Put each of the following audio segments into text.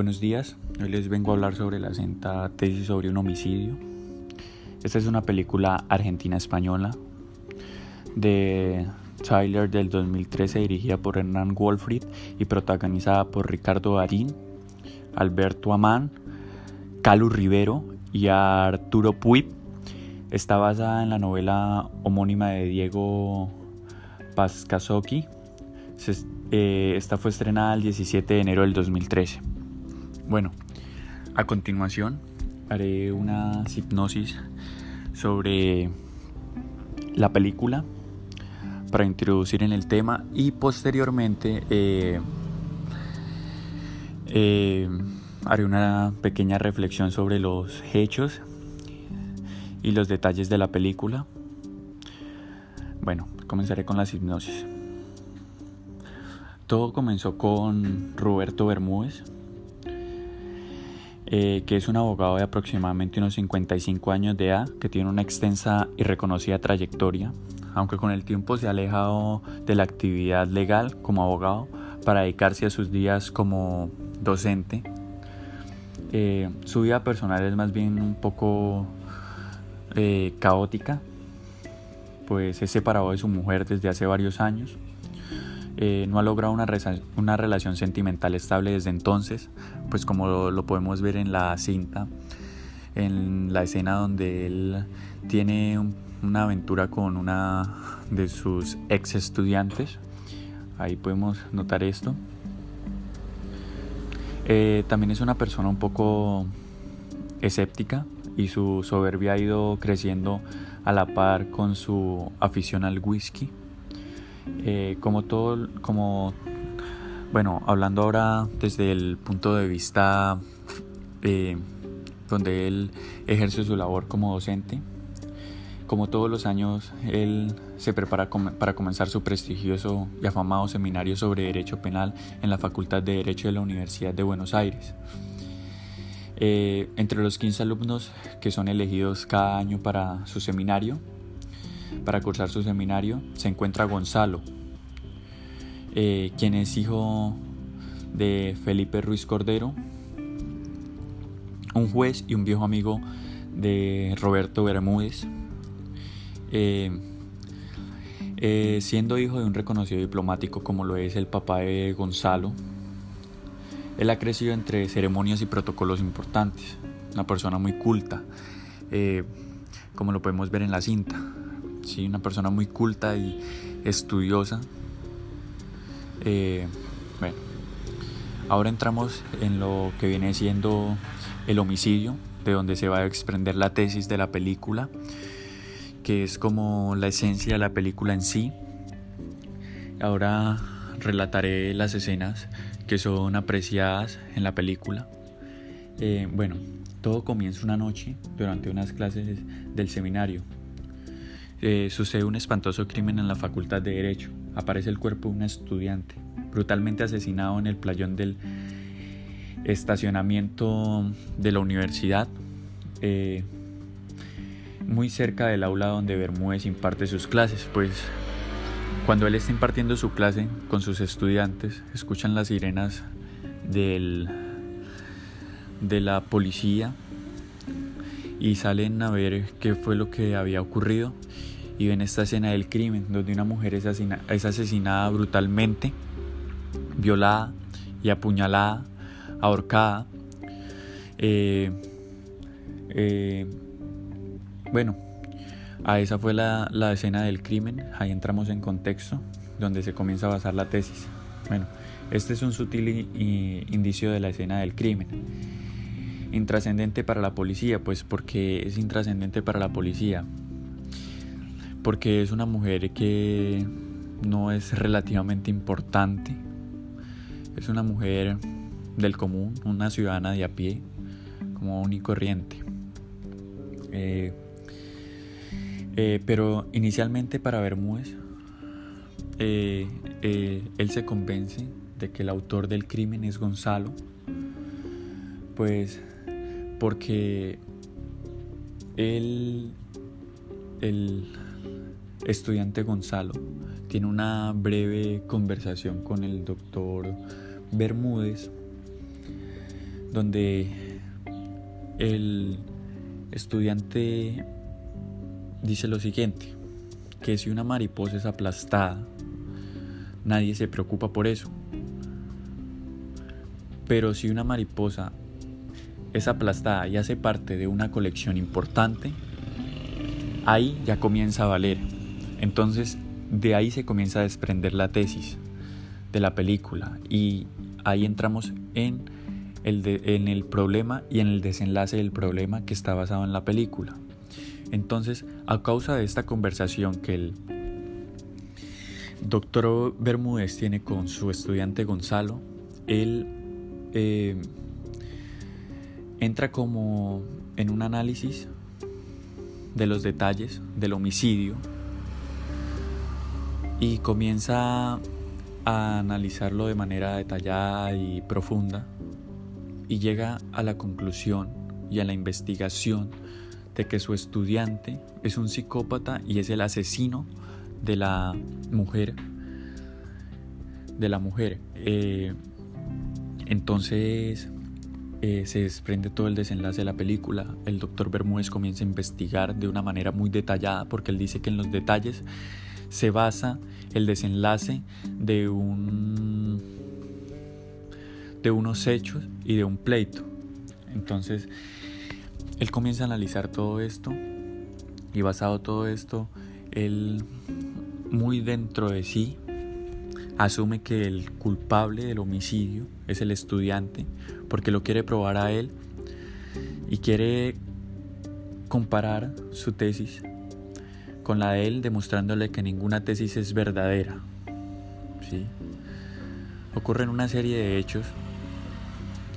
buenos días. Hoy les vengo a hablar sobre la cinta Tesis sobre un homicidio. Esta es una película argentina-española de Tyler del 2013 dirigida por Hernán Wolfried y protagonizada por Ricardo Darín, Alberto Amán, Calu Rivero y Arturo Puig. Está basada en la novela homónima de Diego Pascasocchi. Eh, esta fue estrenada el 17 de enero del 2013. Bueno, a continuación haré una hipnosis sobre la película para introducir en el tema y posteriormente eh, eh, haré una pequeña reflexión sobre los hechos y los detalles de la película. Bueno, comenzaré con la hipnosis. Todo comenzó con Roberto Bermúdez, eh, que es un abogado de aproximadamente unos 55 años de edad, que tiene una extensa y reconocida trayectoria, aunque con el tiempo se ha alejado de la actividad legal como abogado para dedicarse a sus días como docente. Eh, su vida personal es más bien un poco eh, caótica, pues es separado de su mujer desde hace varios años eh, no ha logrado una, una, relación sentimental estable desde entonces, pues como lo, podemos ver en la cinta, en la escena donde él tiene una aventura con una de sus ex estudiantes, ahí podemos notar esto. Eh, también es una persona un poco escéptica y su soberbia ha ido creciendo a la par con su afición al whisky. Eh, como todo, como, bueno, hablando ahora desde el punto de vista eh, donde él ejerce su labor como docente, como todos los años, él se prepara para comenzar su prestigioso y afamado seminario sobre Derecho Penal en la Facultad de Derecho de la Universidad de Buenos Aires. Eh, entre los 15 alumnos que son elegidos cada año para su seminario, para cursar su seminario se encuentra Gonzalo, eh, quien es hijo de Felipe Ruiz Cordero, un juez y un viejo amigo de Roberto Bermúdez. Eh, eh, siendo hijo de un reconocido diplomático como lo es el papá de Gonzalo, él ha crecido entre ceremonias y protocolos importantes, una persona muy culta, como lo podemos ver en la cinta. ¿Sí? una persona muy culta y estudiosa. Eh, bueno, ahora entramos en lo que viene siendo el homicidio, de donde se va a exprender la tesis de la película, que es como la esencia de la película en sí. Ahora relataré las escenas que son apreciadas en la película. Eh, bueno, todo comienza una noche durante unas clases del seminario eh, sucede un espantoso crimen en la Facultad de Derecho. Aparece el cuerpo de un estudiante, brutalmente asesinado en el playón del estacionamiento de la universidad, eh, muy cerca del aula donde Bermúdez imparte sus clases, pues cuando él está impartiendo su clase con sus estudiantes, escuchan las sirenas del, de la policía y salen a ver qué fue lo que había ocurrido y ven esta escena del crimen donde una mujer es, asesinada brutalmente, violada y apuñalada, ahorcada. Eh, eh, bueno, a esa fue la, la, escena del crimen, ahí entramos en contexto donde se comienza a basar la tesis. Bueno, este es un sutil indicio de la escena del crimen intrascendente para la policía, pues porque es intrascendente para la policía, porque es una mujer que no es relativamente importante, es una mujer del común, una ciudadana de a pie, como un y corriente. Eh, eh, pero inicialmente para Bermúdez, eh, él se convence de que el autor del crimen es Gonzalo, pues porque él, el estudiante Gonzalo, tiene una breve conversación con el doctor Bermúdez, donde el estudiante dice lo siguiente, que si una mariposa es aplastada, nadie se preocupa por eso. Pero si una mariposa es aplastada y hace parte de una colección importante, ahí ya comienza a valer. Entonces, de ahí se comienza a desprender la tesis de la película y ahí entramos en el, en el problema y en el desenlace del problema que está basado en la película. Entonces, a causa de esta conversación que el doctor Bermúdez tiene con su estudiante Gonzalo, él eh, entra como en un análisis de los detalles del homicidio y comienza a analizarlo de manera detallada y profunda y llega a la conclusión y a la investigación de que su estudiante es un psicópata y es el asesino de la mujer de la mujer. Eh, entonces eh, se desprende todo el desenlace de la película. El doctor Bermúdez comienza a investigar de una manera muy detallada porque él dice que en los detalles se basa el desenlace de un de unos hechos y de un pleito. Entonces, él comienza a analizar todo esto y basado todo esto, él muy dentro de sí asume que el culpable del homicidio es el estudiante porque lo quiere probar a él y quiere comparar su tesis con la de él demostrándole que ninguna tesis es verdadera. ¿sí? Ocurren una serie de hechos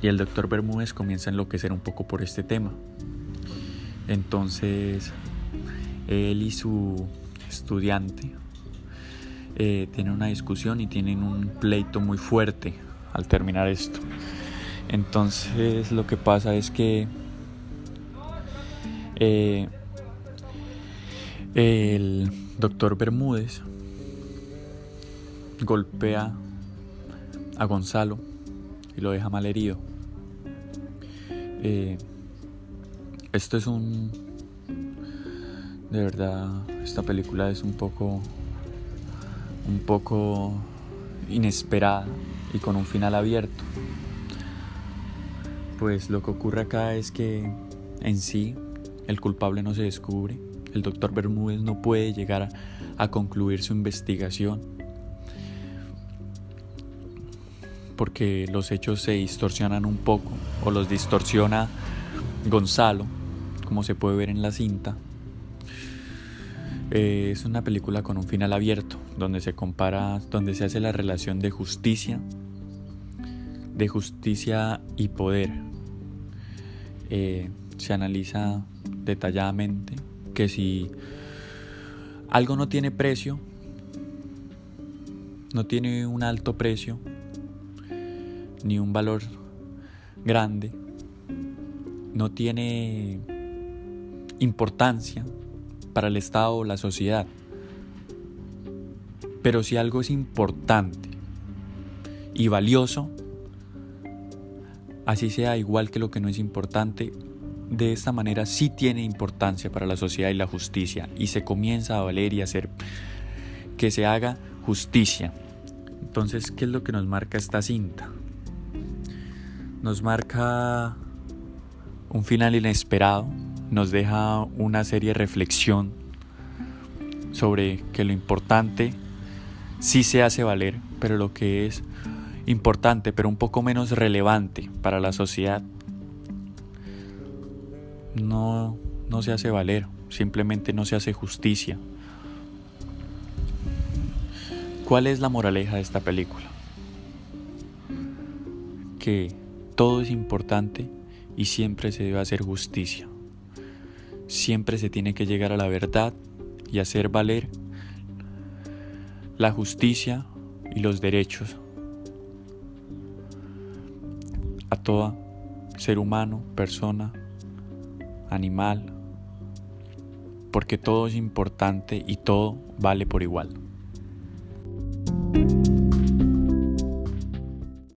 y el doctor Bermúdez comienza a enloquecer un poco por este tema. Entonces, él y su estudiante eh, tienen una discusión y tienen un pleito muy fuerte al terminar esto. Entonces lo que pasa es que eh, el doctor Bermúdez golpea a Gonzalo y lo deja mal herido. Eh, esto es un... De verdad, esta película es un poco... Un poco inesperada y con un final abierto pues lo que ocurre acá es que en sí el culpable no se descubre, el doctor Bermúdez no puede llegar a, concluir su investigación porque los hechos se distorsionan un poco o los distorsiona Gonzalo, como se puede ver en la cinta. Eh, es una película con un final abierto, donde se compara, donde se hace la relación de justicia, de justicia y poder, eh, se analiza detalladamente que si algo no tiene precio, no tiene un alto precio, ni un valor grande, no tiene importancia para el Estado o la sociedad. Pero si algo es importante y valioso, así sea igual que lo que no es importante, de esta manera sí tiene importancia para la sociedad y la justicia y se comienza a valer y hacer que se haga justicia. Entonces, ¿qué es lo que nos marca esta cinta? Nos marca un final inesperado, nos deja una serie de reflexión sobre que lo importante sí se hace valer, pero lo que es importante, pero un poco menos relevante para la sociedad, no, no se hace valer, simplemente no se hace justicia. ¿Cuál es la moraleja de esta película? Que todo es importante y siempre se debe hacer justicia. Siempre se tiene que llegar a la verdad y hacer valer la justicia y los derechos a todo ser humano, persona, animal, porque todo es importante y todo vale por igual.